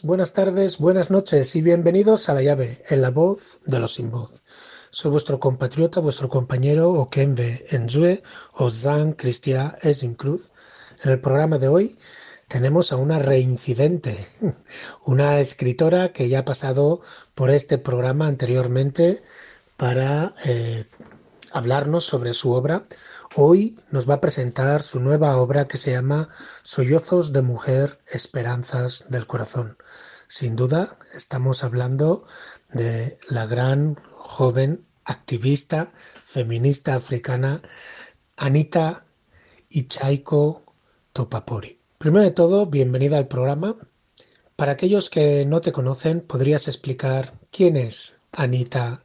buenas tardes, buenas noches y bienvenidos a La Llave, en la voz de los sin voz. Soy vuestro compatriota, vuestro compañero Okenve Enzue, Ozan Cristian Esincruz. En el programa de hoy tenemos a una reincidente, una escritora que ya ha pasado por este programa anteriormente para eh, hablarnos sobre su obra. Hoy nos va a presentar su nueva obra que se llama Sollozos de Mujer, Esperanzas del Corazón. Sin duda, estamos hablando de la gran joven activista feminista africana Anita Ichaiko Topapori. Primero de todo, bienvenida al programa. Para aquellos que no te conocen, ¿podrías explicar quién es Anita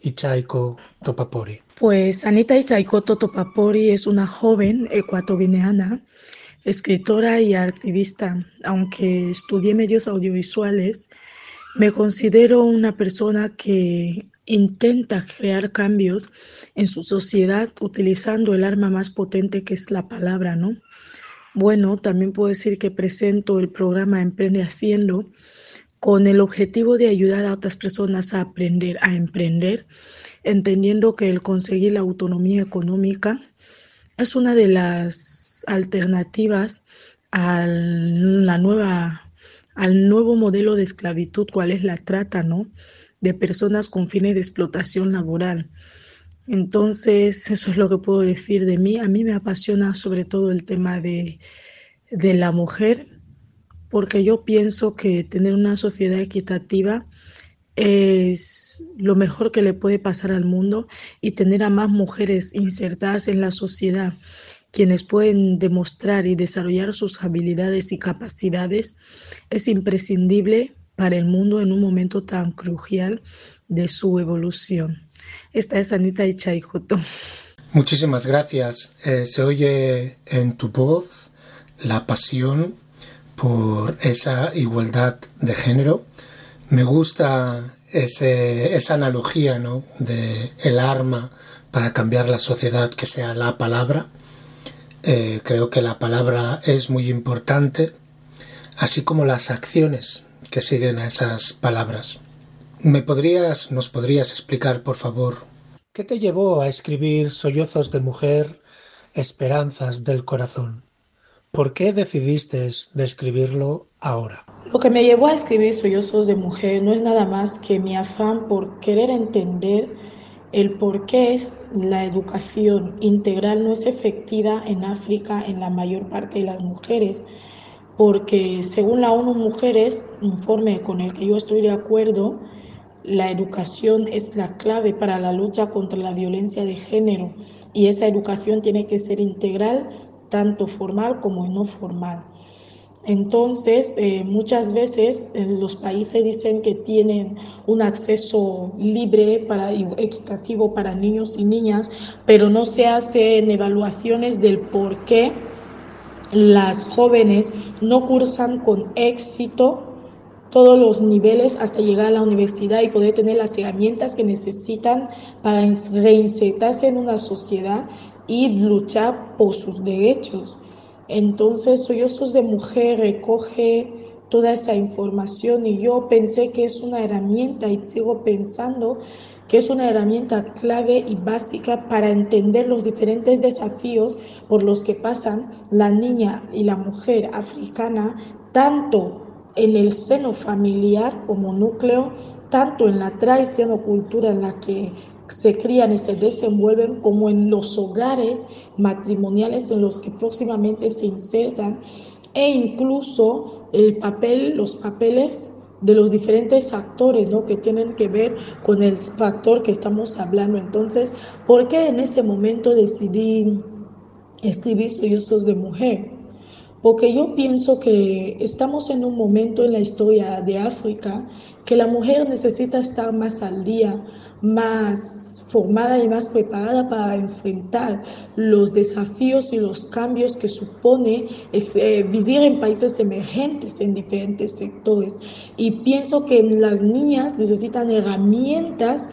Ichaiko Topapori? Pues Anita Ichaiko Topapori es una joven ecuatoguineana, escritora y activista. Aunque estudié medios audiovisuales, me considero una persona que intenta crear cambios en su sociedad utilizando el arma más potente que es la palabra, ¿no? Bueno, también puedo decir que presento el programa Emprende Haciendo con el objetivo de ayudar a otras personas a aprender a emprender, entendiendo que el conseguir la autonomía económica es una de las alternativas la nueva, al nuevo modelo de esclavitud, cuál es la trata, ¿no? De personas con fines de explotación laboral. Entonces, eso es lo que puedo decir de mí. A mí me apasiona sobre todo el tema de, de la mujer, porque yo pienso que tener una sociedad equitativa es lo mejor que le puede pasar al mundo y tener a más mujeres insertadas en la sociedad, quienes pueden demostrar y desarrollar sus habilidades y capacidades, es imprescindible para el mundo en un momento tan crucial de su evolución. Esta es Anita Ichaijoto. Muchísimas gracias. Eh, se oye en tu voz la pasión por esa igualdad de género. Me gusta ese, esa analogía ¿no? de el arma para cambiar la sociedad que sea la palabra. Eh, creo que la palabra es muy importante, así como las acciones que siguen a esas palabras. ¿Me podrías, nos podrías explicar, por favor, qué te llevó a escribir Sollozos de Mujer, Esperanzas del Corazón? ¿Por qué decidiste escribirlo ahora? Lo que me llevó a escribir Sollozos de Mujer no es nada más que mi afán por querer entender el por qué la educación integral no es efectiva en África en la mayor parte de las mujeres porque según la ONU Mujeres, informe con el que yo estoy de acuerdo, la educación es la clave para la lucha contra la violencia de género y esa educación tiene que ser integral, tanto formal como no formal. Entonces, eh, muchas veces eh, los países dicen que tienen un acceso libre para, equitativo para niños y niñas, pero no se hacen evaluaciones del por qué las jóvenes no cursan con éxito todos los niveles hasta llegar a la universidad y poder tener las herramientas que necesitan para reinsertarse en una sociedad y luchar por sus derechos. Entonces, Sollozos de Mujer recoge toda esa información y yo pensé que es una herramienta y sigo pensando que es una herramienta clave y básica para entender los diferentes desafíos por los que pasan la niña y la mujer africana, tanto en el seno familiar como núcleo, tanto en la tradición o cultura en la que se crían y se desenvuelven, como en los hogares matrimoniales en los que próximamente se insertan, e incluso el papel, los papeles de los diferentes actores ¿no? que tienen que ver con el factor que estamos hablando. Entonces, ¿por qué en ese momento decidí escribir Sollozos de Mujer? Porque yo pienso que estamos en un momento en la historia de África que la mujer necesita estar más al día, más formada y más preparada para enfrentar los desafíos y los cambios que supone eh, vivir en países emergentes en diferentes sectores. Y pienso que las niñas necesitan herramientas,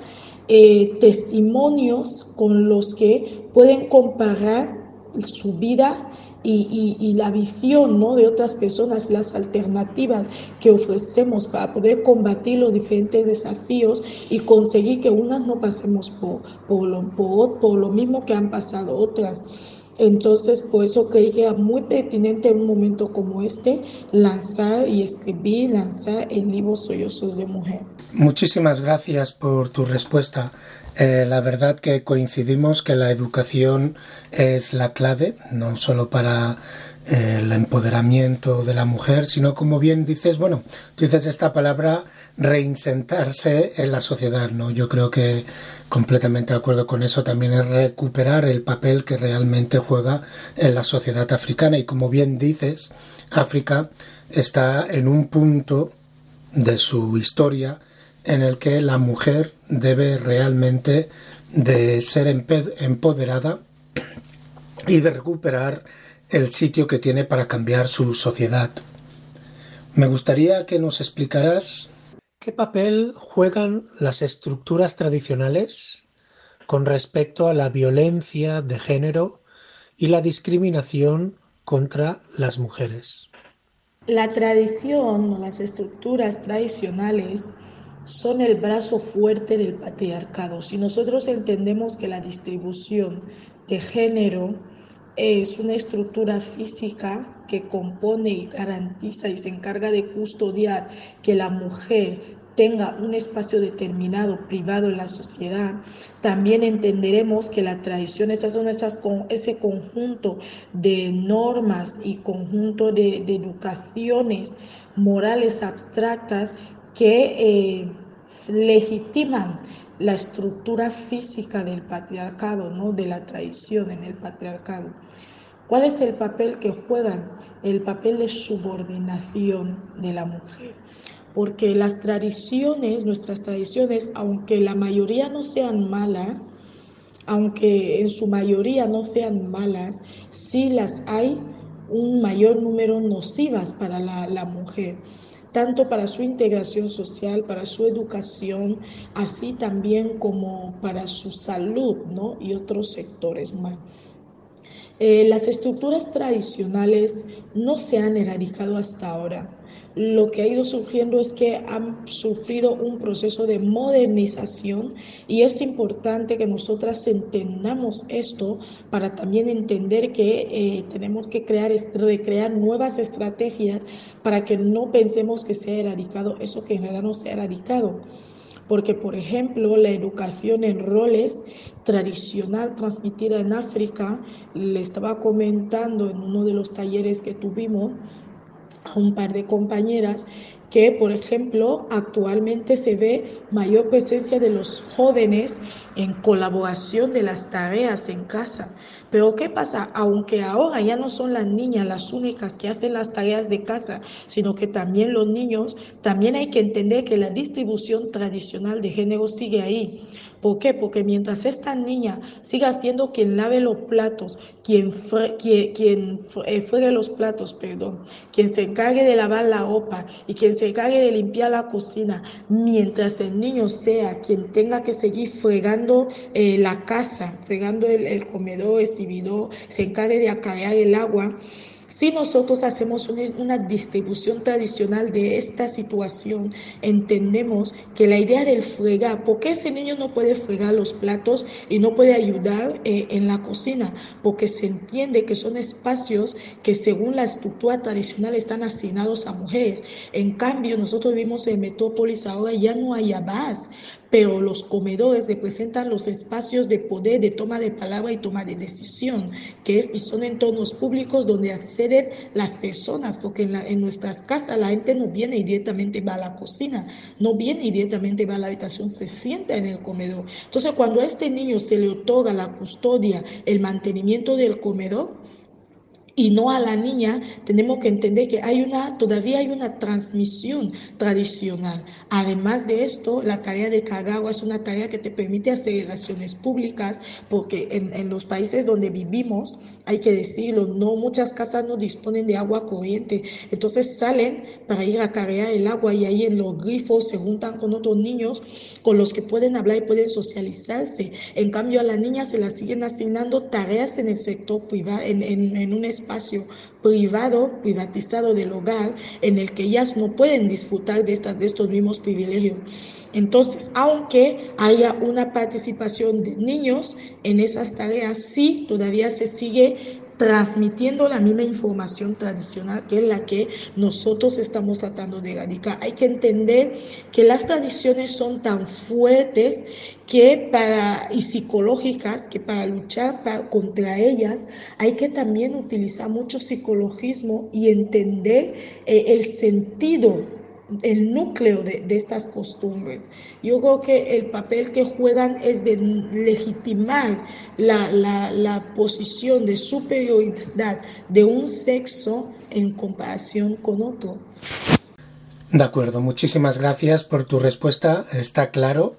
eh, testimonios con los que pueden comparar su vida y, la visión ¿no? de otras personas, las alternativas que ofrecemos para poder combatir los diferentes desafíos y conseguir que unas no pasemos por, por, lo, por, por lo mismo que han pasado otras. Entonces, por eso creí que era muy pertinente en un momento como este lanzar y escribir, lanzar el libro Sollozos de Mujer. Muchísimas gracias por tu respuesta. Eh, la verdad que coincidimos que la educación es la clave, no solo para eh, el empoderamiento de la mujer, sino como bien dices, bueno, tú dices esta palabra reinsentarse en la sociedad, ¿no? Yo creo que completamente de acuerdo con eso también es recuperar el papel que realmente juega en la sociedad africana y como bien dices, África está en un punto de su historia en el que la mujer debe realmente de ser empoderada y de recuperar el sitio que tiene para cambiar su sociedad. Me gustaría que nos explicaras qué papel juegan las estructuras tradicionales con respecto a la violencia de género y la discriminación contra las mujeres. La tradición, las estructuras tradicionales son el brazo fuerte del patriarcado. Si nosotros entendemos que la distribución de género es una estructura física que compone y garantiza y se encarga de custodiar que la mujer tenga un espacio determinado privado en la sociedad, también entenderemos que la tradición, esas son esas, ese conjunto de normas y conjunto de, de educaciones morales abstractas que eh, legitiman la estructura física del patriarcado, ¿no? de la tradición en el patriarcado. ¿Cuál es el papel que juegan? El papel de subordinación de la mujer. Porque las tradiciones, nuestras tradiciones, aunque la mayoría no sean malas, aunque en su mayoría no sean malas, sí las hay un mayor número nocivas para la, la mujer tanto para su integración social, para su educación, así también como para su salud ¿no? y otros sectores más. Eh, las estructuras tradicionales no se han erradicado hasta ahora lo que ha ido surgiendo es que han sufrido un proceso de modernización y es importante que nosotras entendamos esto para también entender que eh, tenemos que crear, recrear nuevas estrategias para que no pensemos que se ha erradicado eso que en realidad no se ha erradicado. Porque por ejemplo la educación en roles tradicional transmitida en África, le estaba comentando en uno de los talleres que tuvimos, un par de compañeras que, por ejemplo, actualmente se ve mayor presencia de los jóvenes en colaboración de las tareas en casa. Pero ¿qué pasa? Aunque ahora ya no son las niñas las únicas que hacen las tareas de casa, sino que también los niños, también hay que entender que la distribución tradicional de género sigue ahí. ¿Por qué? Porque mientras esta niña siga siendo quien lave los platos, quien, quien, quien eh, los platos, perdón, quien se encargue de lavar la ropa y quien se encargue de limpiar la cocina, mientras el niño sea quien tenga que seguir fregando eh, la casa, fregando el, el comedor, exhibidor, se encargue de acarrear el agua, si nosotros hacemos una, distribución tradicional de esta situación, entendemos que la idea del fregar, ¿por qué ese niño no puede fregar los platos y no puede ayudar eh, en la cocina? Porque se entiende que son espacios que según la estructura tradicional están asignados a mujeres. En cambio, nosotros vivimos en Metrópolis ahora ya no hay abas pero los comedores representan los espacios de poder, de toma de palabra y toma de decisión, que es, y son entornos públicos donde acceden las personas, porque en, nuestras casas la gente no viene y directamente va a la cocina, no viene y directamente va a la habitación, se sienta en el comedor. Entonces, cuando a este niño se le otorga la custodia, el mantenimiento del comedor, y no a la niña, tenemos que entender que hay una, todavía hay una transmisión tradicional. Además de esto, la tarea de Kagawa es una tarea que te permite hacer relaciones públicas, porque en, en, los países donde vivimos, hay que decirlo, no muchas casas no disponen de agua corriente, entonces salen para ir a cargar el agua y ahí en los grifos se juntan con otros niños con los que pueden hablar y pueden socializarse. En cambio, a la niña se la siguen asignando tareas en el sector privado, en, en, en un espacio espacio privado, privatizado del hogar, en el que ellas no pueden disfrutar de, estas, de estos mismos privilegios. Entonces, aunque haya una participación de niños en esas tareas, sí todavía se sigue transmitiendo la misma información tradicional que es la que nosotros estamos tratando de erradicar. Hay que entender que las tradiciones son tan fuertes que para, y psicológicas que para luchar contra ellas hay que también utilizar mucho psicologismo y entender eh, el sentido el núcleo de, estas costumbres. Yo creo que el papel que juegan es de legitimar la, posición de superioridad de un sexo en comparación con otro. De acuerdo, muchísimas gracias por tu respuesta. Está claro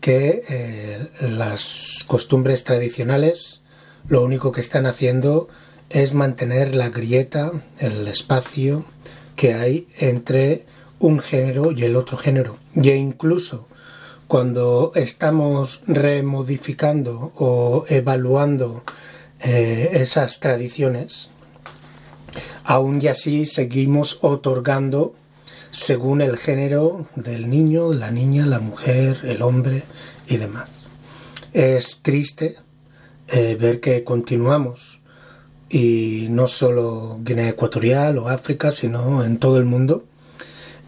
que eh, las costumbres tradicionales lo único que están haciendo es mantener la grieta, el espacio que hay entre un género y el otro género. Y incluso cuando estamos remodificando o evaluando eh, esas tradiciones, aún y así seguimos otorgando según el género del niño, la niña, la mujer, el hombre y demás. Es triste eh, ver que continuamos, y no solo Guinea Ecuatorial o África, sino en todo el mundo,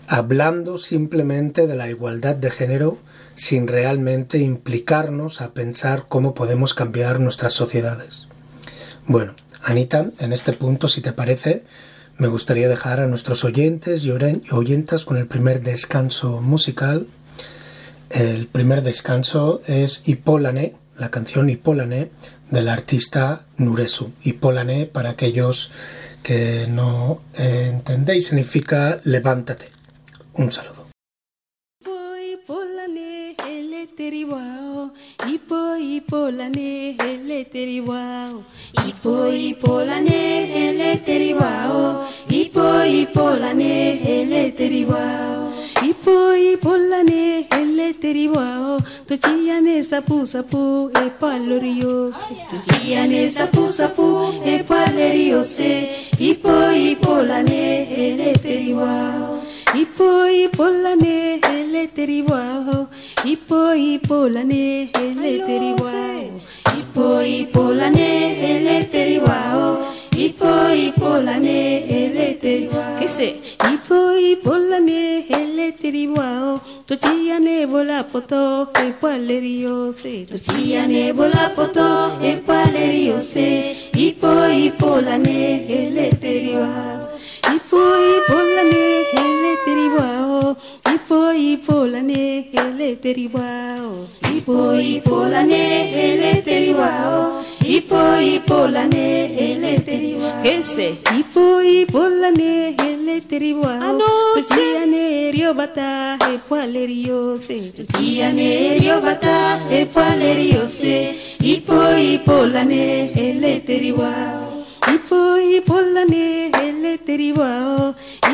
hablando simplemente de la igualdad de género sin realmente implicarnos a pensar cómo podemos cambiar nuestras sociedades. Bueno, Anita, en este punto, si te parece, me gustaría dejar a nuestros oyentes y oyentas con el primer descanso musical. El primer descanso es Hipólane, la canción Hipólane del artista Nuresu. Hipólane, para aquellos que no entendéis, significa levántate. Un saludo. ipo ipolane ele teriwao tochiyane sapu sapu e palorios tochiyane sapu sapu e paleriose ipo ipolane ele teriwao Ipo ipo la ne hele teri wao Ipo ipo la ne hele teri wao Ipo ipo la ne hele teri wao Ipo ipo la ne hele teri ¿Qué sé? Ipo ipo la ne hele teri wao Tochia ne vola poto e palerio se. Tochia ne vola poto e palerio se. Ipo ipo la ne hele teri wao Ipo ipo la ne hele teribwao ipo ipolane hele teribwao ipo ipolane hele teribwao ipo ipolane hele teribwao kese. Ipo ipo ipolane ele teribwao anoche ne rio bata e pale se. Chia ne rio bata e pale se. Ipo ipolane hele teribwao போய் பொல்லனே எல்லே தெரிவாவோ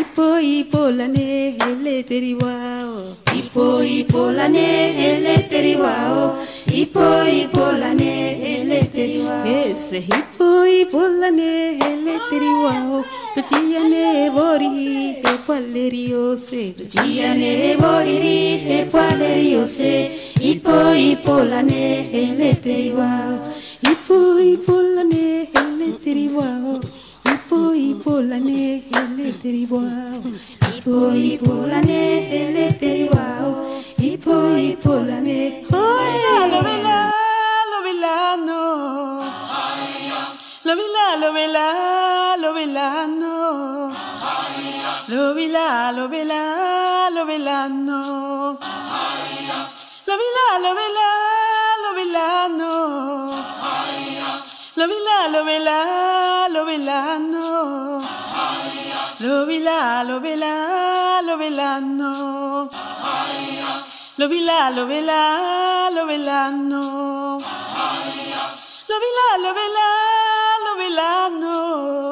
இப்போ போலனே எல்லே தெரிவாவோ ipo ipolane eleteriwao ipo ipolane eleteriwao kese ipo ipolane eleteriwao tochiyane boriri epualeriose tochiyane boriri epualeriose ipo ipolane eleteriwao ipo ipolane eleteriwao I ipo la ne hele teri wow. I ipo la ne hele teri wow. I ipo la ne. Oh la la la lo velano. Lo vila lo vela lo velano. Lo vila lo vela lo velano. Lo vila lo vela lo velano. Lo vi la, lo vi la, lo vi la, no. Lo vi la, lo vi la, lo vi la, no. Lo vi la, lo vi la, lo vi la, no. Lo vi la, lo vi la, lo vi la, no.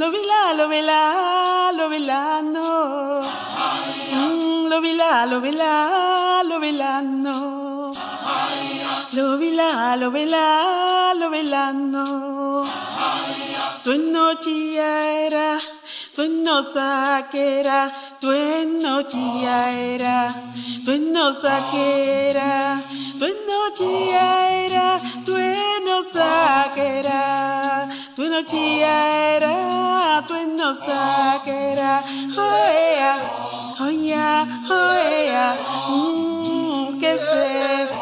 Lo vi la, lo vi la, lo vi la, no. Lo vi la, lo vi la, lo vi la, no. Lo vela, lo vela, lo velano. Tu nochia era, tu no saquera, tu nochia era, tu no saquera, tu nochia era, tu no saquera, tu nochia era, tu no saquera. Oea, oea, oea, que se.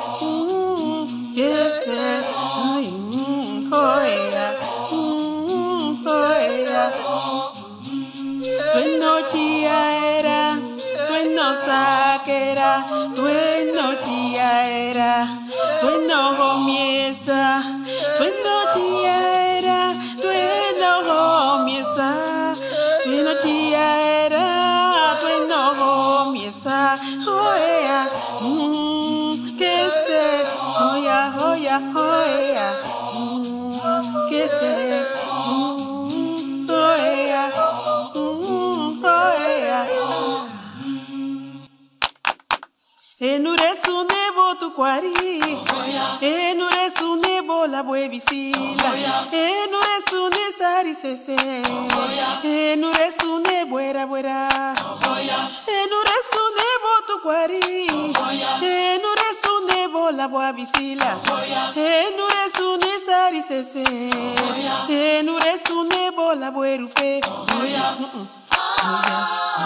saquera, bueno, tía era, bueno, comiera. Enuresu nebo tu kwari Enuresu nebo la buevisila Enuresu ne sari sese. Enuresu ne buera. Buera Enuresu nebo tu kwari Enuresu nebo la buevisila Enuresu ne sari sese Enuresu nebo la buerupe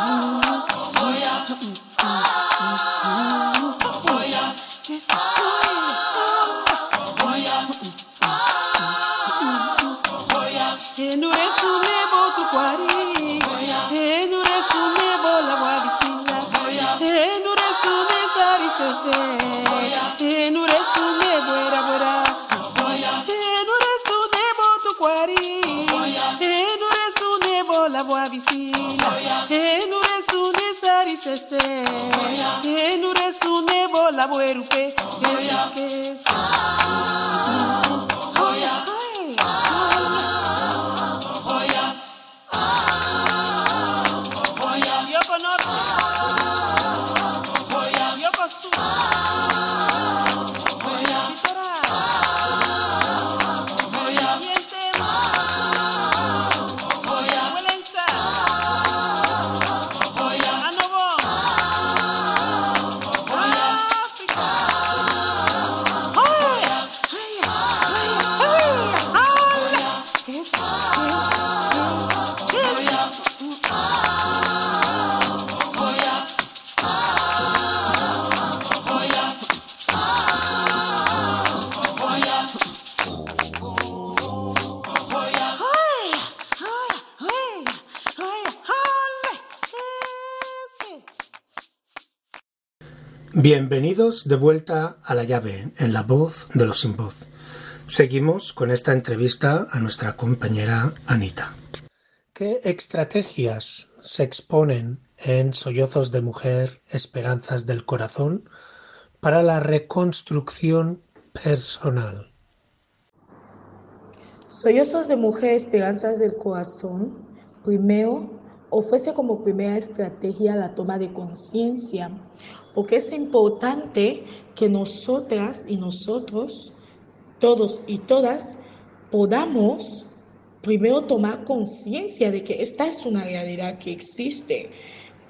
Enuresu sari sese Enuresu nebo la buerupe Bienvenidos de vuelta a la llave en la voz de los sin voz. Seguimos con esta entrevista a nuestra compañera Anita. ¿Qué estrategias se exponen en Sollozos de Mujer, Esperanzas del Corazón para la reconstrucción personal? Sollozos de mujer, esperanzas del corazón. Primero, ofrece como primera estrategia la toma de conciencia, porque es importante que nosotras y nosotros, todos y todas, podamos primero tomar conciencia de que esta es una realidad que existe.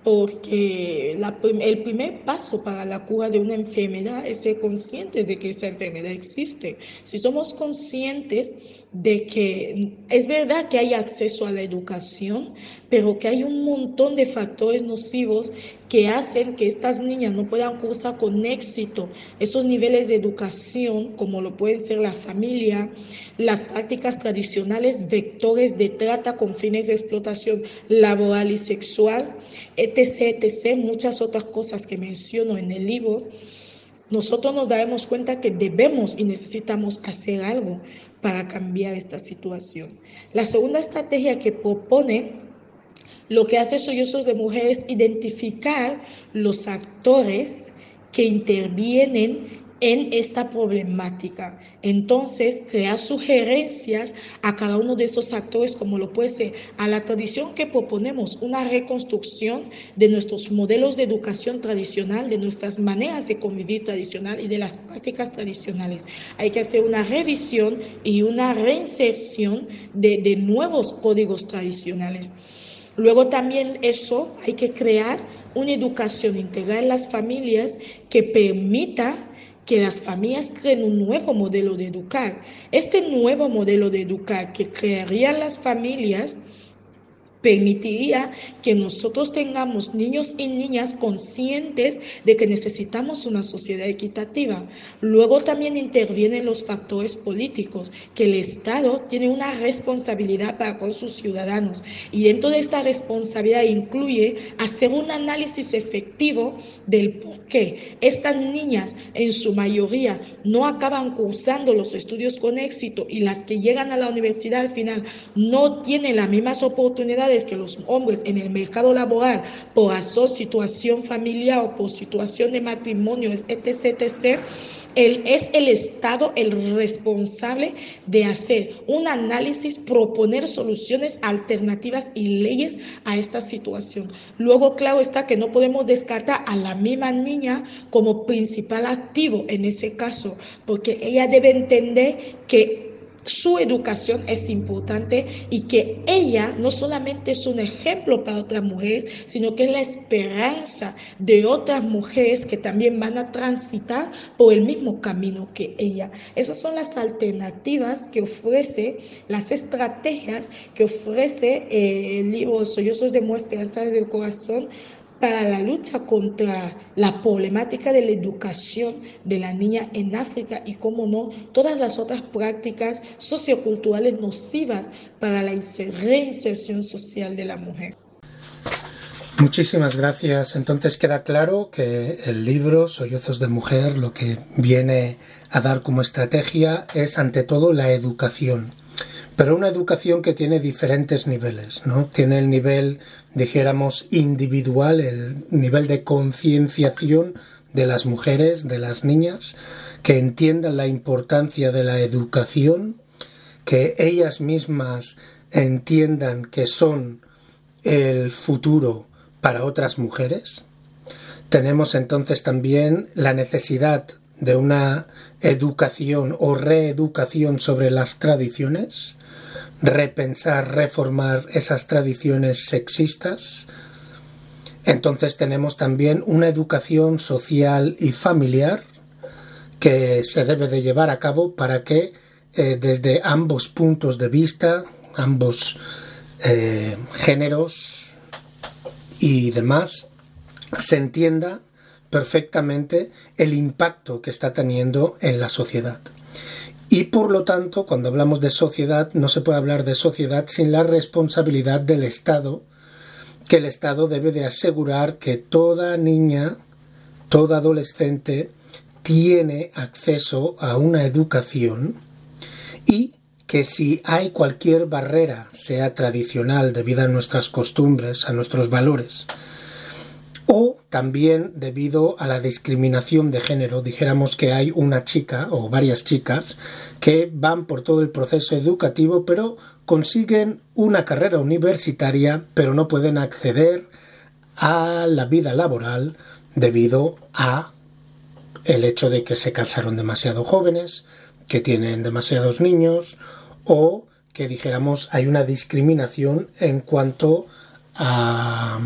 Porque el primer paso para la cura de una enfermedad es ser conscientes de que esa enfermedad existe. Si somos conscientes de que es verdad que hay acceso a la educación, pero que hay un montón de factores nocivos que hacen que estas niñas no puedan cursar con éxito esos niveles de educación, como lo pueden ser la familia, las prácticas tradicionales, vectores de trata con fines de explotación laboral y sexual, etc., etc., muchas otras cosas que menciono en el libro, nosotros nos daremos cuenta que debemos y necesitamos hacer algo para cambiar esta situación. La segunda estrategia que propone lo que hace Sollozos de Mujeres es identificar los actores que intervienen en esta problemática. Entonces, crear sugerencias a cada uno de estos actores, como lo puede ser a la tradición que proponemos, una reconstrucción de nuestros modelos de educación tradicional, de nuestras maneras de convivir tradicional y de las prácticas tradicionales. Hay que hacer una revisión y una reinserción de, de nuevos códigos tradicionales. Luego también eso hay que crear una educación integral en las familias que permita que las familias creen un nuevo modelo de educar. Este nuevo modelo de educar que crearían las familias permitiría que nosotros tengamos niños y niñas conscientes de que necesitamos una sociedad equitativa. Luego también intervienen los factores políticos, que el Estado tiene una responsabilidad para con sus ciudadanos y dentro de esta responsabilidad incluye hacer un análisis efectivo del por qué estas niñas en su mayoría no acaban cursando los estudios con éxito y las que llegan a la universidad al final no tienen las mismas oportunidades que los hombres en el mercado laboral por su situación familiar o por situación de matrimonio, etc., etc., es el Estado el responsable de hacer un análisis, proponer soluciones alternativas y leyes a esta situación. Luego, claro está que no podemos descartar a la misma niña como principal activo en ese caso, porque ella debe entender que su educación es importante y que ella no solamente es un ejemplo para otras mujeres, sino que es la esperanza de otras mujeres que también van a transitar por el mismo camino que ella. Esas son las alternativas que ofrece, las estrategias que ofrece eh, el libro Sollozos de Mujer Esperanzas del Corazón para la lucha contra la problemática de la educación de la niña en África y, como no, todas las otras prácticas socioculturales nocivas para la reinserción social de la mujer. Muchísimas gracias. Entonces queda claro que el libro Sollozos de Mujer lo que viene a dar como estrategia es ante todo la educación pero una educación que tiene diferentes niveles, ¿no? Tiene el nivel, dijéramos, individual, el nivel de concienciación de las mujeres, de las niñas, que entiendan la importancia de la educación, que ellas mismas entiendan que son el futuro para otras mujeres. Tenemos entonces también la necesidad de una educación o reeducación sobre las tradiciones, repensar, reformar esas tradiciones sexistas. Entonces tenemos también una educación social y familiar que se debe de llevar a cabo para que eh, desde ambos puntos de vista, ambos eh, géneros y demás, se entienda perfectamente el impacto que está teniendo en la sociedad. Y por lo tanto, cuando hablamos de sociedad, no se puede hablar de sociedad sin la responsabilidad del Estado, que el Estado debe de asegurar que toda niña, toda adolescente, tiene acceso a una educación y que si hay cualquier barrera, sea tradicional, debido a nuestras costumbres, a nuestros valores, o también debido a la discriminación de género, dijéramos que hay una chica o varias chicas que van por todo el proceso educativo pero consiguen una carrera universitaria pero no pueden acceder a la vida laboral debido a el hecho de que se casaron demasiado jóvenes, que tienen demasiados niños o que dijéramos hay una discriminación en cuanto a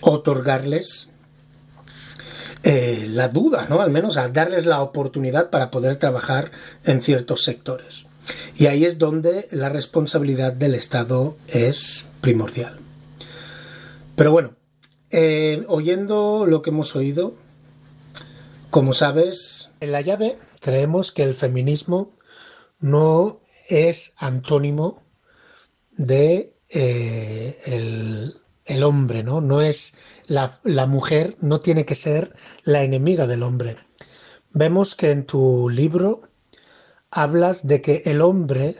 otorgarles eh, la duda, ¿no? Al menos a darles la oportunidad para poder trabajar en ciertos sectores. Y ahí es donde la responsabilidad del Estado es primordial. Pero bueno, eh, oyendo lo que hemos oído, como sabes... En la llave creemos que el feminismo no es antónimo de eh, el, el hombre, ¿no? No es la, mujer, no tiene que ser la enemiga del hombre. Vemos que en tu libro hablas de que el hombre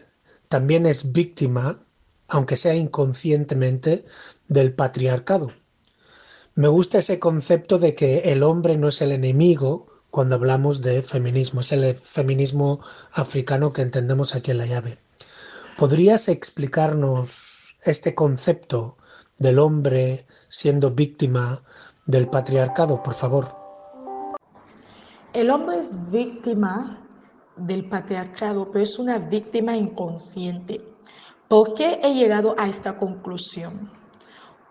también es víctima, aunque sea inconscientemente, del patriarcado. Me gusta ese concepto de que el hombre no es el enemigo, cuando hablamos de feminismo. Es el feminismo africano que entendemos aquí en la llave. ¿Podrías explicarnos este concepto del hombre siendo víctima del patriarcado, por favor? El hombre es víctima del patriarcado, pero es una víctima inconsciente. ¿Por qué he llegado a esta conclusión?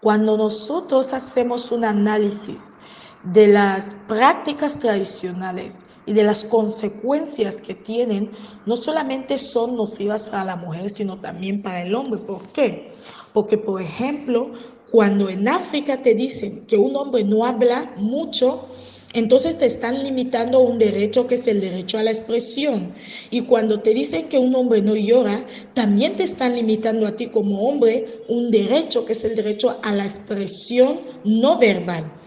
Cuando nosotros hacemos un análisis de las prácticas tradicionales y de las consecuencias que tienen, no solamente son nocivas para la mujer, sino también para el hombre. ¿Por qué? Porque, por ejemplo, cuando en África te dicen que un hombre no habla mucho, entonces te están limitando un derecho que es el derecho a la expresión. Y cuando te dicen que un hombre no llora, también te están limitando a ti como hombre un derecho que es el derecho a la expresión no verbal.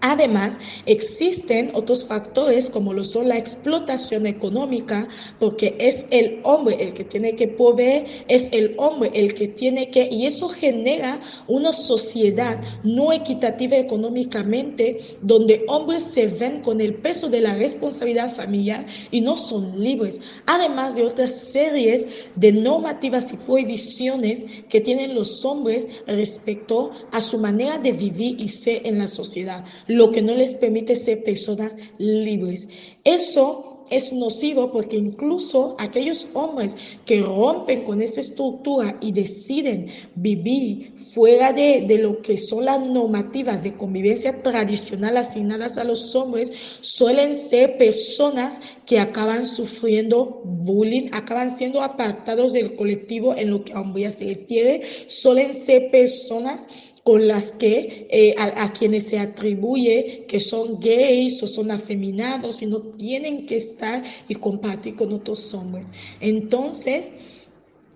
Además, existen otros factores como lo son la explotación económica, porque es el hombre el que tiene que proveer, es el hombre el que tiene que, y eso genera una sociedad no equitativa económicamente, donde hombres se ven con el peso de la responsabilidad familiar y no son libres, además de otras series de normativas y prohibiciones que tienen los hombres respecto a su manera de vivir y ser en la sociedad lo que no les permite ser personas libres. Eso es nocivo porque incluso aquellos hombres que rompen con esa estructura y deciden vivir fuera de, lo que son las normativas de convivencia tradicional asignadas a los hombres, suelen ser personas que acaban sufriendo bullying, acaban siendo apartados del colectivo en lo que a hombría se refiere, suelen ser personas con las que eh, a, quienes se atribuye que son gays o son afeminados y no tienen que estar y compartir con otros hombres. Entonces,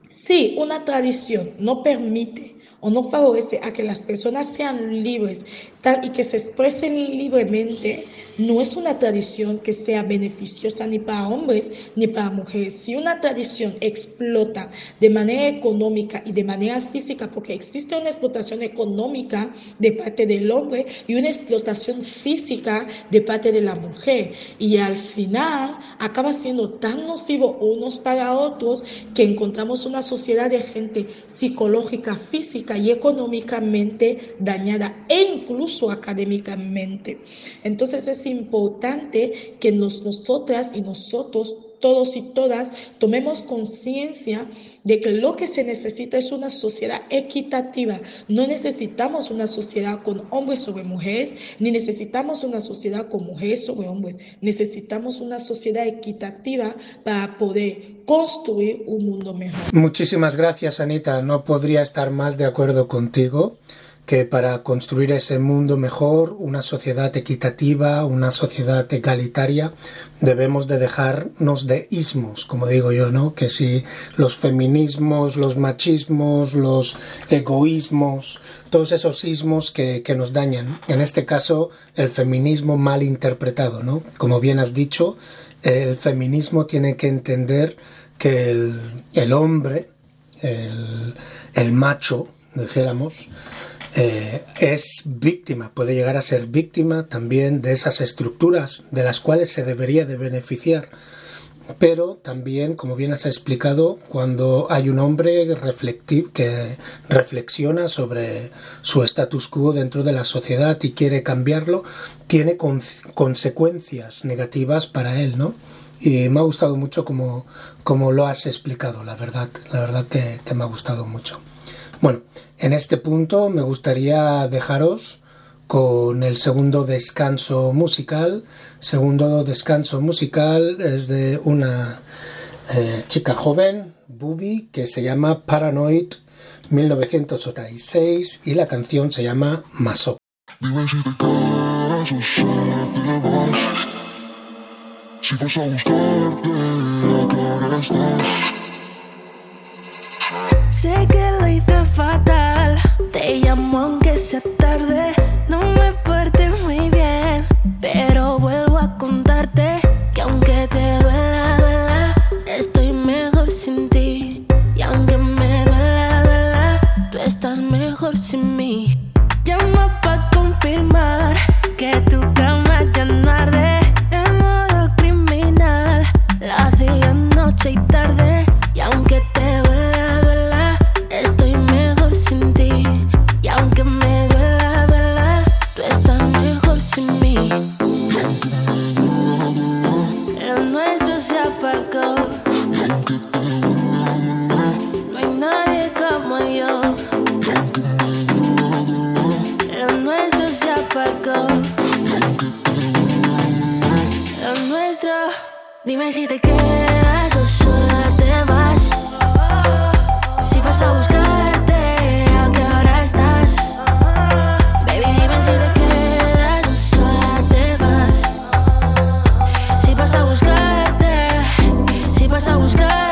sí, una tradición no permite o no favorece a que las personas sean libres tal y que se expresen libremente, no es una tradición que sea beneficiosa ni para hombres ni para mujeres. Si una tradición explota de manera económica y de manera física, porque existe una explotación económica de parte del hombre y una explotación física de parte de la mujer, y al final acaba siendo tan nocivo unos para otros que encontramos una sociedad de gente psicológica, física y económicamente dañada e incluso académicamente. Entonces es importante que nosotras y nosotros, todos y todas, tomemos conciencia de que lo que se necesita es una sociedad equitativa. No necesitamos una sociedad con hombres sobre mujeres, ni necesitamos una sociedad con mujeres sobre hombres. Necesitamos una sociedad equitativa para poder construir un mundo mejor. Muchísimas gracias, Anita. No podría estar más de acuerdo contigo que para construir ese mundo mejor, una sociedad equitativa, una sociedad egalitaria, debemos de dejarnos de ismos, como digo yo, ¿no? Que si los feminismos, los machismos, los egoísmos, todos esos ismos que, que nos dañan. En este caso, el feminismo mal interpretado, ¿no? Como bien has dicho, el feminismo tiene que entender que el, el hombre, el, el macho, dijéramos, eh, es víctima, puede llegar a ser víctima también de esas estructuras de las cuales se debería de beneficiar. Pero también, como bien has explicado, cuando hay un hombre que reflexiona sobre su status quo dentro de la sociedad y quiere cambiarlo, tiene consecuencias negativas para él, ¿no? Y me ha gustado mucho como, como lo has explicado, la verdad, la verdad que me ha gustado mucho. Bueno, en este punto me gustaría dejaros con el segundo descanso musical. Segundo descanso musical es de una eh, chica joven, Bubi, que se llama Paranoid 1986 y la canción se llama Maso. Sé que lo hice Te llamo aunque sea tarde. No me porté muy bien. Pero vuelvo Dime si te quedas o sola te vas. Si vas a buscarte, ¿a qué hora estás? Baby, dime si te quedas o sola te vas. Si vas a buscarte, si vas a buscarte.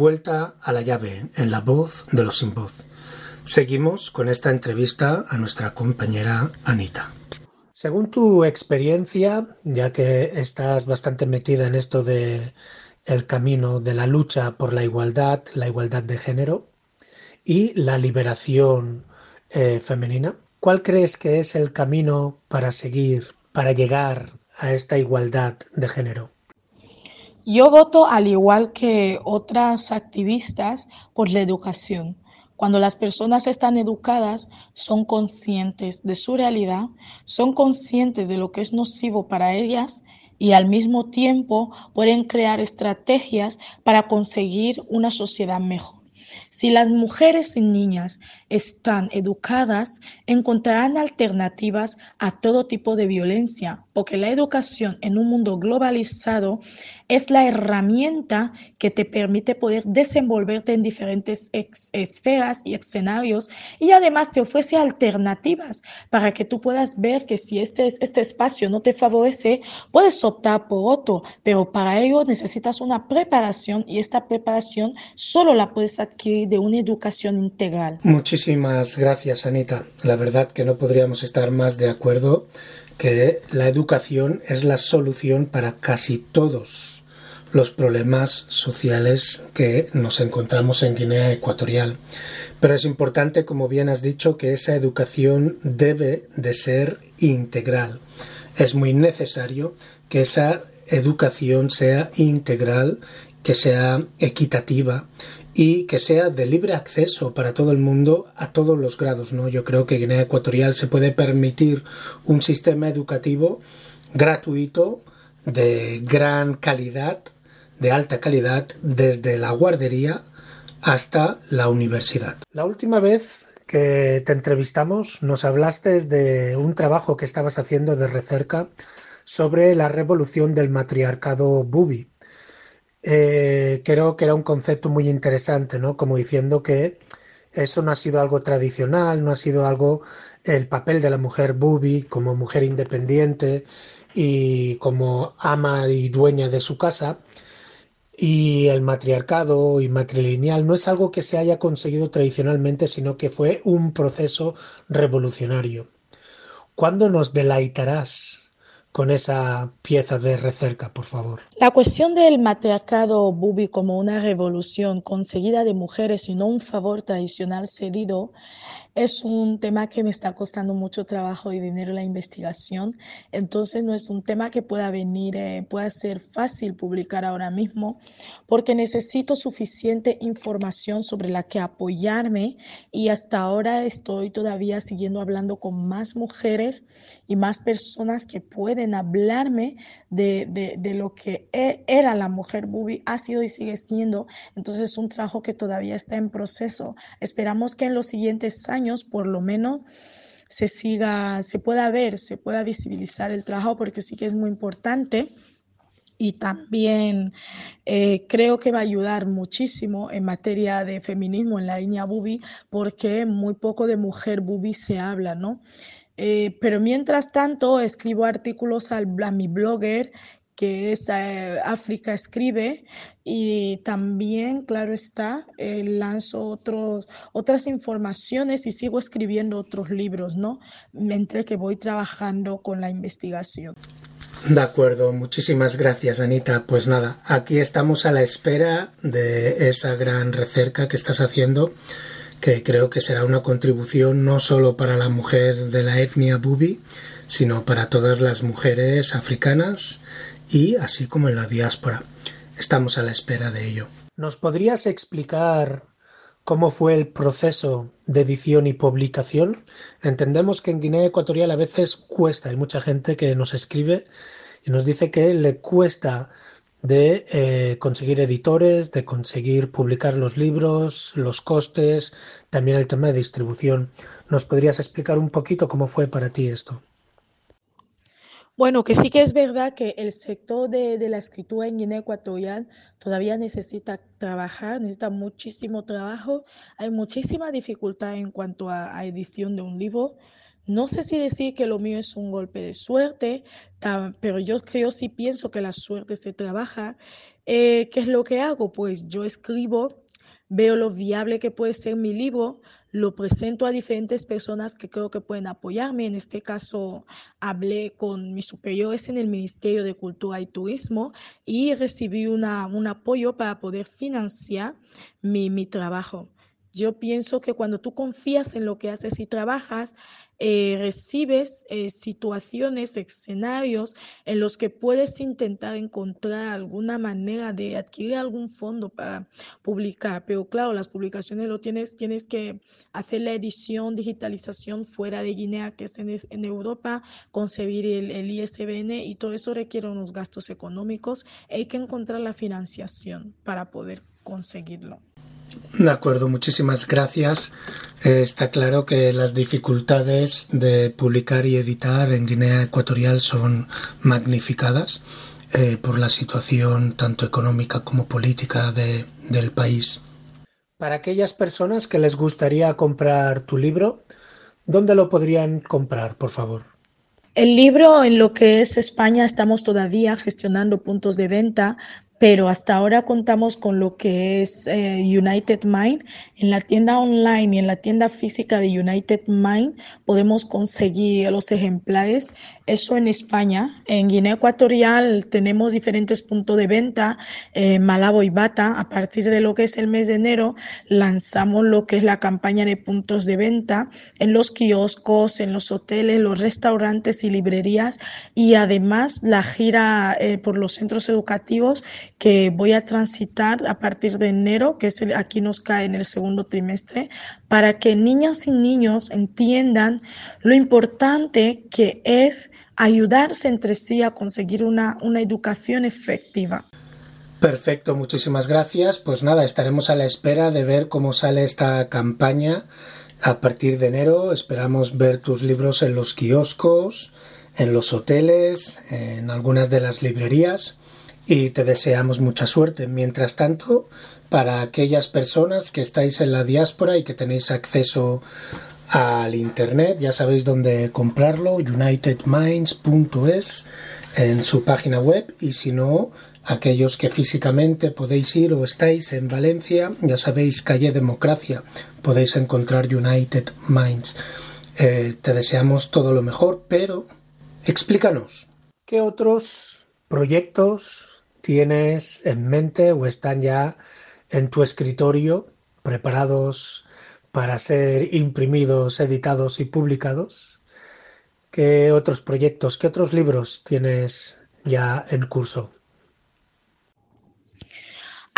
Vuelta a la llave en la voz de los sin voz. Seguimos con esta entrevista a nuestra compañera Anita. Según tu experiencia, ya que estás bastante metida en esto de el camino de la lucha por la igualdad, la igualdad de género y la liberación eh, femenina, ¿cuál crees que es el camino para seguir, para llegar a esta igualdad de género? Yo voto al igual que otras activistas por la educación. Cuando las personas están educadas, son conscientes de su realidad, son conscientes de lo que es nocivo para ellas y al mismo tiempo pueden crear estrategias para conseguir una sociedad mejor. Si las mujeres y niñas están educadas, encontrarán alternativas a todo tipo de violencia, porque la educación en un mundo globalizado es la herramienta que te permite poder desenvolverte en diferentes esferas y escenarios y además te ofrece alternativas para que tú puedas ver que si este, este espacio no te favorece, puedes optar por otro, pero para ello necesitas una preparación y esta preparación solo la puedes adquirir de una educación integral. Muchísimas gracias, Anita. La verdad que no podríamos estar más de acuerdo que la educación es la solución para casi todos los problemas sociales que nos encontramos en Guinea Ecuatorial. Pero es importante, como bien has dicho, que esa educación debe de ser integral. Es muy necesario que esa educación sea integral, que sea equitativa y que sea de libre acceso para todo el mundo a todos los grados, ¿no? Yo creo que Guinea Ecuatorial se puede permitir un sistema educativo gratuito de gran calidad, de alta calidad, desde la guardería hasta la universidad. La última vez que te entrevistamos nos hablaste de un trabajo que estabas haciendo de recerca sobre la revolución del matriarcado Bubi. Eh, creo que era un concepto muy interesante, ¿no? Como diciendo que eso no ha sido algo tradicional, no ha sido algo el papel de la mujer Bubi como mujer independiente y como ama y dueña de su casa. Y el matriarcado y matrilineal no es algo que se haya conseguido tradicionalmente, sino que fue un proceso revolucionario. ¿Cuándo nos deleitarás con esa pieza de recerca, por favor? La cuestión del matriarcado Bubi como una revolución conseguida de mujeres y no un favor tradicional cedido es un tema que me está costando mucho trabajo y dinero la investigación, entonces no es un tema que pueda venir, eh, pueda ser fácil publicar ahora mismo, porque necesito suficiente información sobre la que apoyarme y hasta ahora estoy todavía siguiendo hablando con más mujeres y más personas que pueden hablarme de, de, de lo que e, era la mujer bubi, ha sido y sigue siendo, entonces es un trabajo que todavía está en proceso. Esperamos que en los siguientes años, por lo menos, se siga, se pueda ver, se pueda visibilizar el trabajo, porque sí que es muy importante. Y también eh, creo que va a ayudar muchísimo en materia de feminismo en la línea Bubi, porque muy poco de mujer Bubi se habla, ¿no? Eh, pero mientras tanto, escribo artículos al, a mi blogger que es eh, África Escribe, y también, claro está, eh, lanzo otros, otras informaciones y sigo escribiendo otros libros, ¿no? Mientras que voy trabajando con la investigación. De acuerdo, muchísimas gracias Anita. Pues nada, aquí estamos a la espera de esa gran recerca que estás haciendo, que creo que será una contribución no solo para la mujer de la etnia Bubi, sino para todas las mujeres africanas y así como en la diáspora. Estamos a la espera de ello. ¿Nos podrías explicar cómo fue el proceso de edición y publicación? Entendemos que en Guinea Ecuatorial a veces cuesta, hay mucha gente que nos escribe y nos dice que le cuesta de eh, conseguir editores, de conseguir publicar los libros, los costes, también el tema de distribución. ¿Nos podrías explicar un poquito cómo fue para ti esto? Bueno, que sí que es verdad que el sector de, de, la escritura en Guinea Ecuatorial todavía necesita trabajar, necesita muchísimo trabajo. Hay muchísima dificultad en cuanto a, a edición de un libro. No sé si decir que lo mío es un golpe de suerte, pero yo creo, sí pienso que la suerte se trabaja. Eh, ¿Qué es lo que hago? Pues yo escribo, veo lo viable que puede ser mi libro, lo presento a diferentes personas que creo que pueden apoyarme. En este caso, hablé con mis superiores en el Ministerio de Cultura y Turismo y recibí una, un apoyo para poder financiar mi, mi trabajo. Yo pienso que cuando tú confías en lo que haces y trabajas, eh, recibes eh, situaciones, escenarios en los que puedes intentar encontrar alguna manera de adquirir algún fondo para publicar. Pero claro, las publicaciones lo tienes, tienes que hacer la edición, digitalización fuera de Guinea, que es en, Europa, concebir el, el, ISBN y todo eso requiere unos gastos económicos. Hay que encontrar la financiación para poder conseguirlo. De acuerdo, muchísimas gracias. Eh, está claro que las dificultades de publicar y editar en Guinea Ecuatorial son magnificadas eh, por la situación tanto económica como política de, del país. Para aquellas personas que les gustaría comprar tu libro, ¿dónde lo podrían comprar, por favor? El libro en lo que es España estamos todavía gestionando puntos de venta, pero hasta ahora contamos con lo que es eh, United Mind. En la tienda online y en la tienda física de United Mind podemos conseguir los ejemplares. Eso en España. En Guinea Ecuatorial tenemos diferentes puntos de venta, eh, Malabo y Bata. A partir de lo que es el mes de enero lanzamos lo que es la campaña de puntos de venta en los kioscos, en los hoteles, los restaurantes y librerías y además la gira eh, por los centros educativos que voy a transitar a partir de enero, que es el, aquí nos cae en el segundo trimestre, para que niñas y niños entiendan lo importante que es ayudarse entre sí a conseguir una, una educación efectiva. Perfecto, muchísimas gracias. Pues nada, estaremos a la espera de ver cómo sale esta campaña a partir de enero. Esperamos ver tus libros en los kioscos, en los hoteles, en algunas de las librerías y te deseamos mucha suerte. Mientras tanto, para aquellas personas que estáis en la diáspora y que tenéis acceso al internet, ya sabéis dónde comprarlo, unitedminds.es en su página web y si no, aquellos que físicamente podéis ir o estáis en Valencia, ya sabéis, calle Democracia, podéis encontrar United Minds. Eh, te deseamos todo lo mejor, pero explícanos, ¿qué otros proyectos tienes en mente o están ya en tu escritorio preparados para ser imprimidos, editados y publicados. ¿Qué otros proyectos, qué otros libros tienes ya en curso?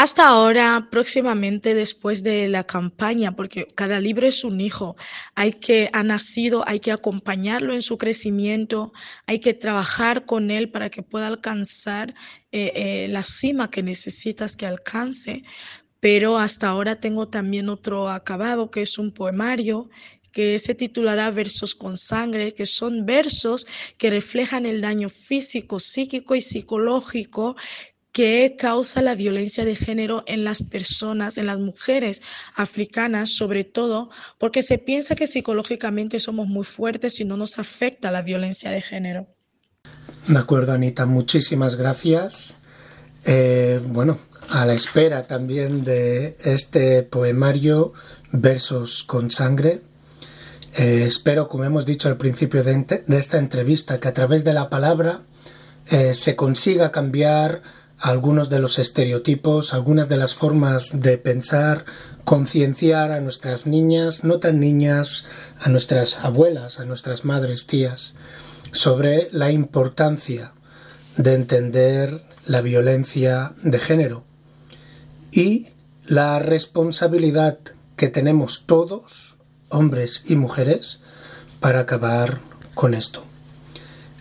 Hasta ahora, próximamente después de la campaña, porque cada libro es un hijo, hay que, ha nacido, hay que acompañarlo en su crecimiento, hay que trabajar con él para que pueda alcanzar eh, eh, la cima que necesitas que alcance. Pero hasta ahora tengo también otro acabado que es un poemario que se titulará Versos con Sangre, que son versos que reflejan el daño físico, psíquico y psicológico que causa la violencia de género en las personas, en las mujeres africanas, sobre todo porque se piensa que psicológicamente somos muy fuertes y no nos afecta la violencia de género. De acuerdo, Anita, muchísimas gracias. Eh, bueno, a la espera también de este poemario Versos con Sangre. Eh, espero, como hemos dicho al principio de, esta entrevista, que a través de la palabra eh, se consiga cambiar algunos de los estereotipos, algunas de las formas de pensar, concienciar a nuestras niñas, no tan niñas, a nuestras abuelas, a nuestras madres, tías, sobre la importancia de entender la violencia de género y la responsabilidad que tenemos todos, hombres y mujeres, para acabar con esto.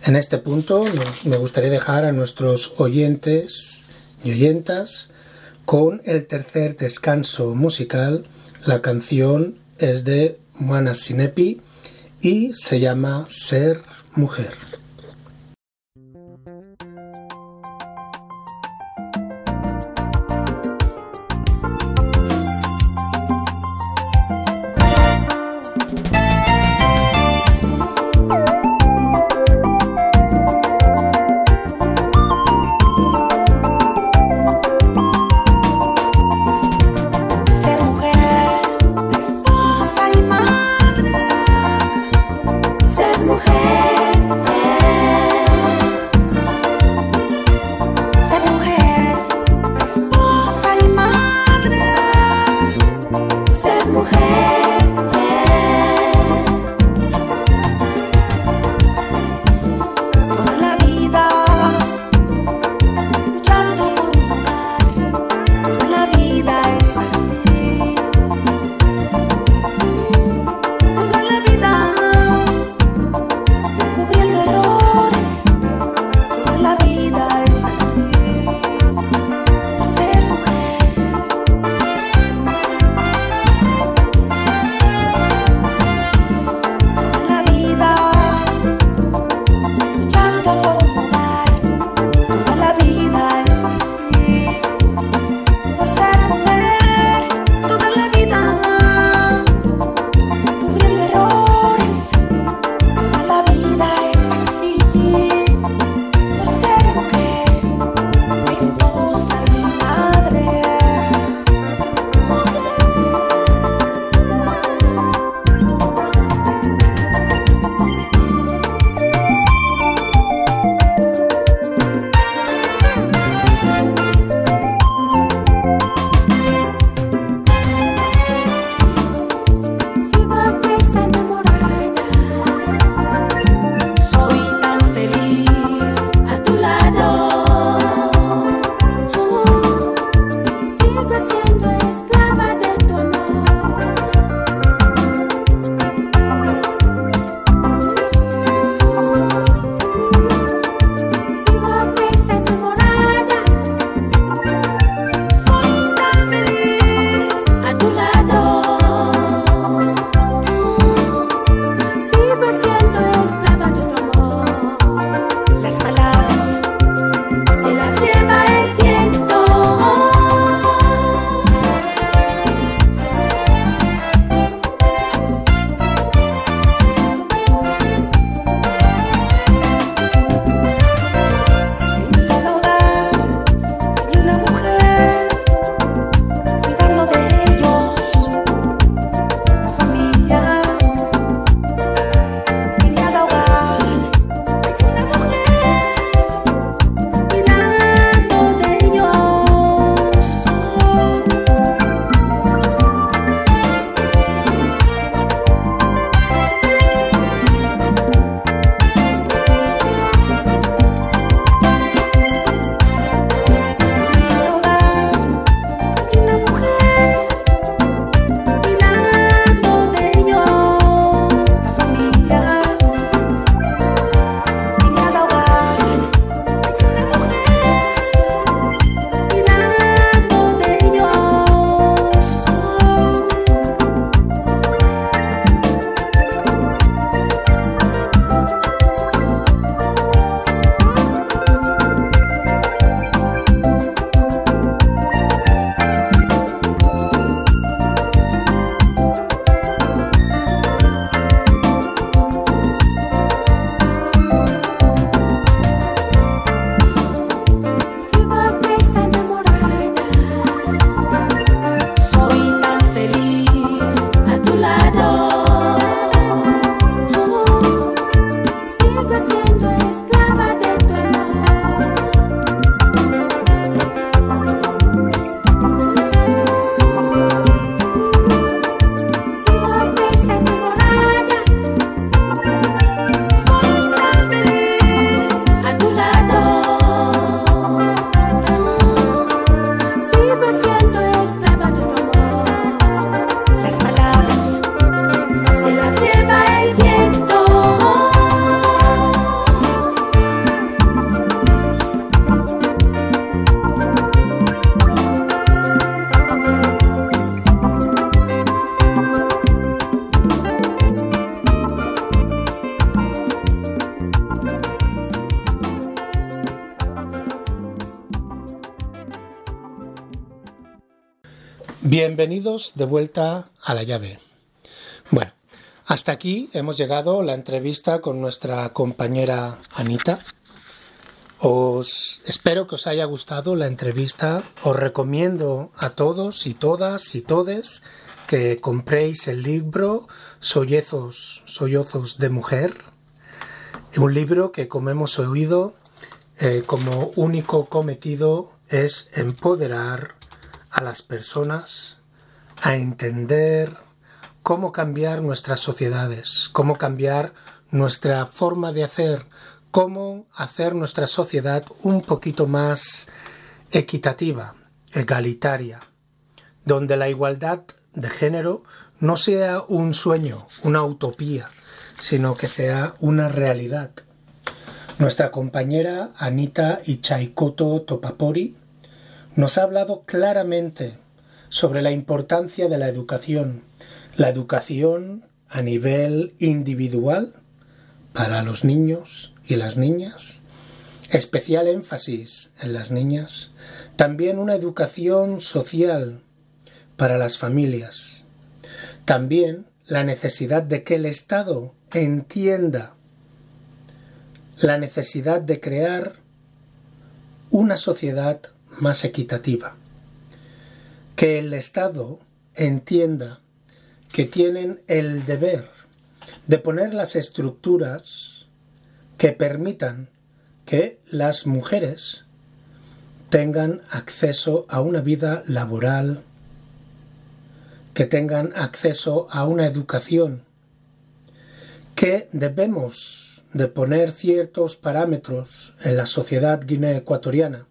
En este punto me gustaría dejar a nuestros oyentes y oyentas con el tercer descanso musical. La canción es de Juana Sinepi y se llama Ser mujer. Bienvenidos de vuelta a la llave. Bueno, hasta aquí hemos llegado la entrevista con nuestra compañera Anita. Os espero que os haya gustado la entrevista. Os recomiendo a todos y todas y todes que compréis el libro Sollezos, Sollozos de Mujer. Un libro que, como hemos oído, eh, como único cometido es empoderar a las personas a entender cómo cambiar nuestras sociedades, cómo cambiar nuestra forma de hacer, cómo hacer nuestra sociedad un poquito más equitativa, egalitaria, donde la igualdad de género no sea un sueño, una utopía, sino que sea una realidad. Nuestra compañera Anita Ichaikoto Topapori nos ha hablado claramente sobre la importancia de la educación, la educación a nivel individual para los niños y las niñas, especial énfasis en las niñas, también una educación social para las familias, también la necesidad de que el Estado entienda la necesidad de crear una sociedad más equitativa. Que el Estado entienda que tienen el deber de poner las estructuras que permitan que las mujeres tengan acceso a una vida laboral, que tengan acceso a una educación, que debemos de poner ciertos parámetros en la sociedad guinea ecuatoriana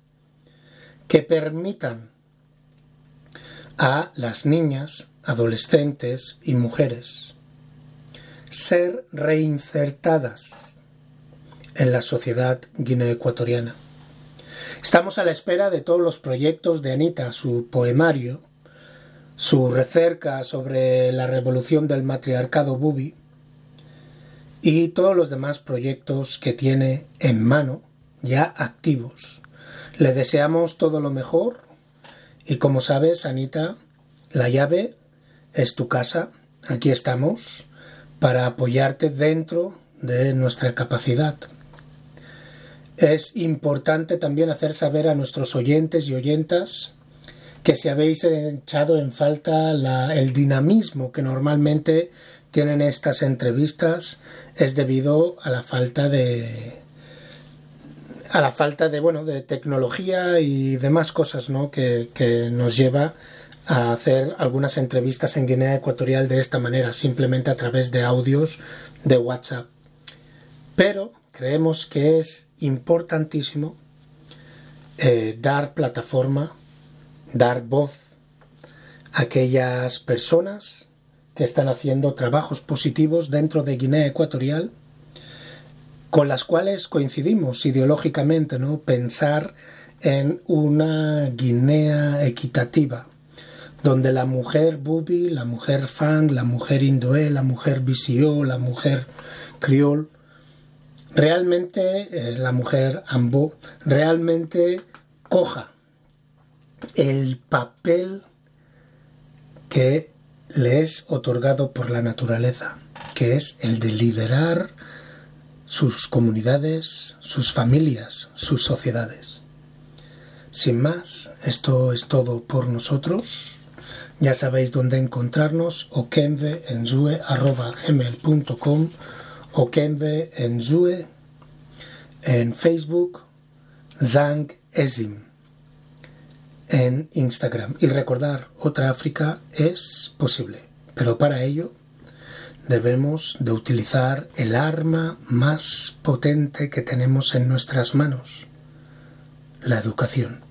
que permitan a las niñas, adolescentes y mujeres ser reinsertadas en la sociedad guineoecuatoriana. Estamos a la espera de todos los proyectos de Anita, su poemario, su recerca sobre la revolución del matriarcado Bubi y todos los demás proyectos que tiene en mano, ya activos, le deseamos todo lo mejor y como sabes, Anita, la llave es tu casa. Aquí estamos para apoyarte dentro de nuestra capacidad. Es importante también hacer saber a nuestros oyentes y oyentas que si habéis echado en falta el dinamismo que normalmente tienen estas entrevistas es debido a la falta de, a la falta de bueno de tecnología y demás cosas ¿no? que, que nos lleva a hacer algunas entrevistas en Guinea Ecuatorial de esta manera, simplemente a través de audios de WhatsApp. Pero creemos que es importantísimo eh, dar plataforma, dar voz a aquellas personas que están haciendo trabajos positivos dentro de Guinea Ecuatorial con las cuales coincidimos ideológicamente, ¿no? Pensar en una Guinea equitativa, donde la mujer bubi, la mujer fan, la mujer indoé, la mujer BCO, la mujer criol, realmente eh, la mujer ambo, realmente coja el papel que le es otorgado por la naturaleza, que es el de liderar sus comunidades, sus familias, sus sociedades. Sin más, esto es todo por nosotros. Ya sabéis dónde encontrarnos, okenveenzue.com, okenveenzue en Facebook, Zang Ezim en Instagram. Y recordar, otra África es posible, pero para ello debemos de utilizar el arma más potente que tenemos en nuestras manos, la educación.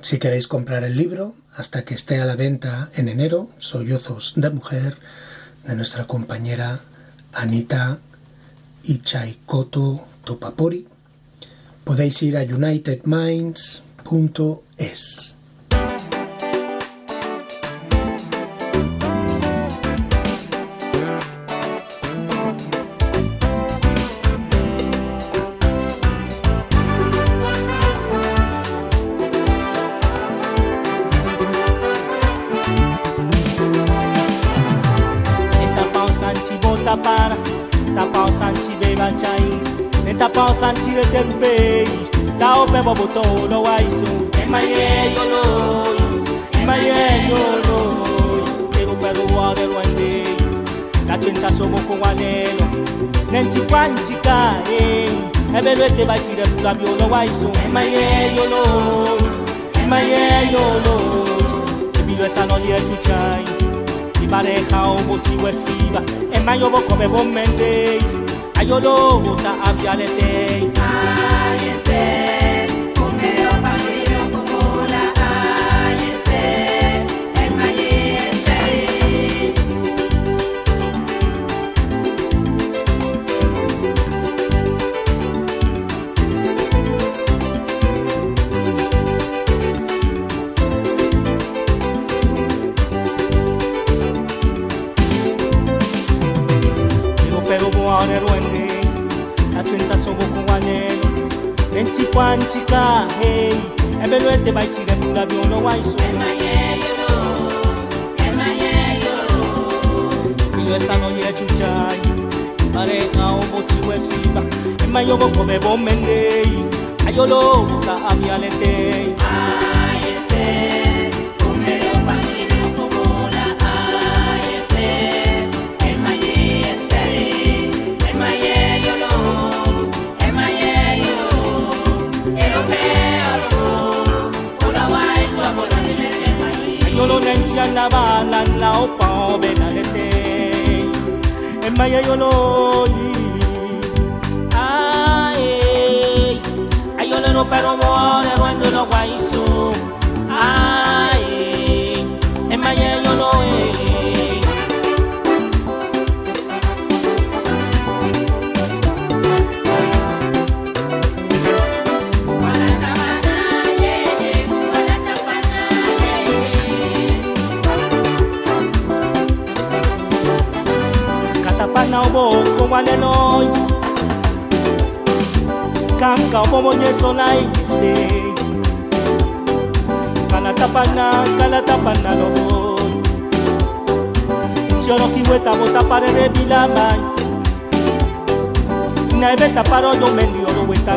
Si queréis comprar el libro, hasta que esté a la venta en enero, Sollozos de Mujer, de nuestra compañera Anita Ichaikoto Topapori, podéis ir a unitedminds.es. boto no waiso emaye yolo emaye yolo eru pelu wale rwande kachinta somo kuwanelo nenti kwanjika eh ebelwete bachire kulabyo no waiso emaye yolo emaye yolo ebilwesano lyechuchai ibaleha obochiwe fiba. Emayo bokobe bomendei ayolo bota abyalete ah, yes, enkikwanchika hei ebelwedde bakire tulabye olowaiso bilwesano lyecucayi balekawo bokiwefiba emayobokobe bomendeyi ayolowuka abyaleteyi la la ba la la o pa be na le te e mai ai olo ni ai no pero mo ne no guai Katapana obo ko waneloi Kanka obo monye sonai se Kalatapana kalatapana lobo Choro kiweta bota parere bilamai Na ebeta paro yo mendi oro weta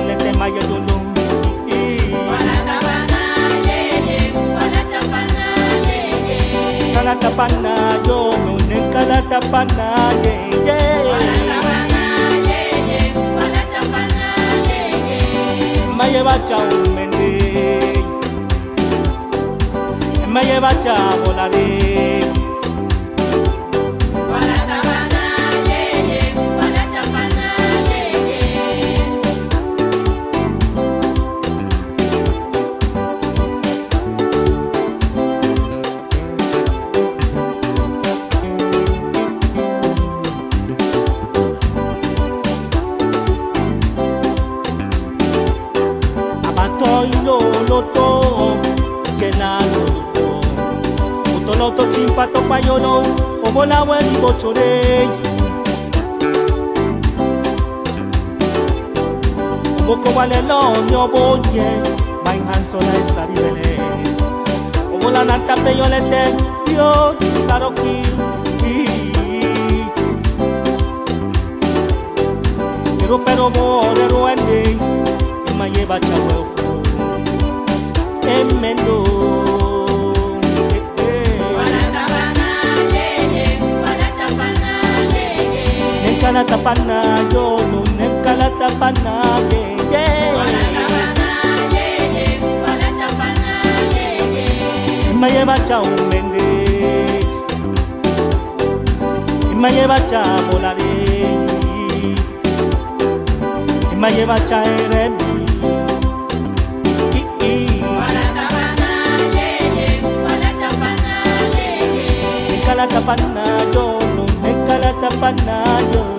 nete maya yo lo Kalatapana yo no ne kalatapana ye ye Maya bacha un mende Maya bacha volare Abatoi vari bocorei obokoba lelo mioboye bainhansola esali bele obolana ntape yolete yo baroki erupero bore ruende emaye bacawefu emendo nekala tapana yo no nekala tapana ye ye maye bacha umende maye bacha bolare maye bacha eremi Kalata panna yo, no me kalata panna yo.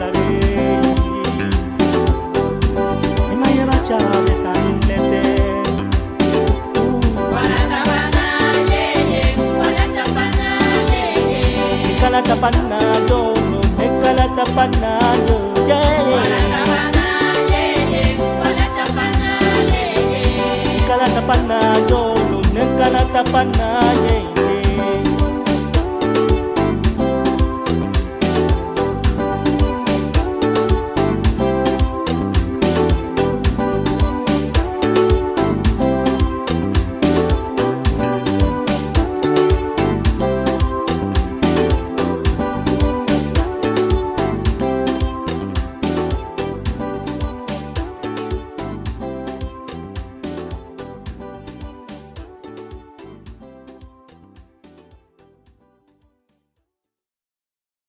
Kalata Panalo Te Kalata Panalo Kalata Panalo Ne Kalata Panalo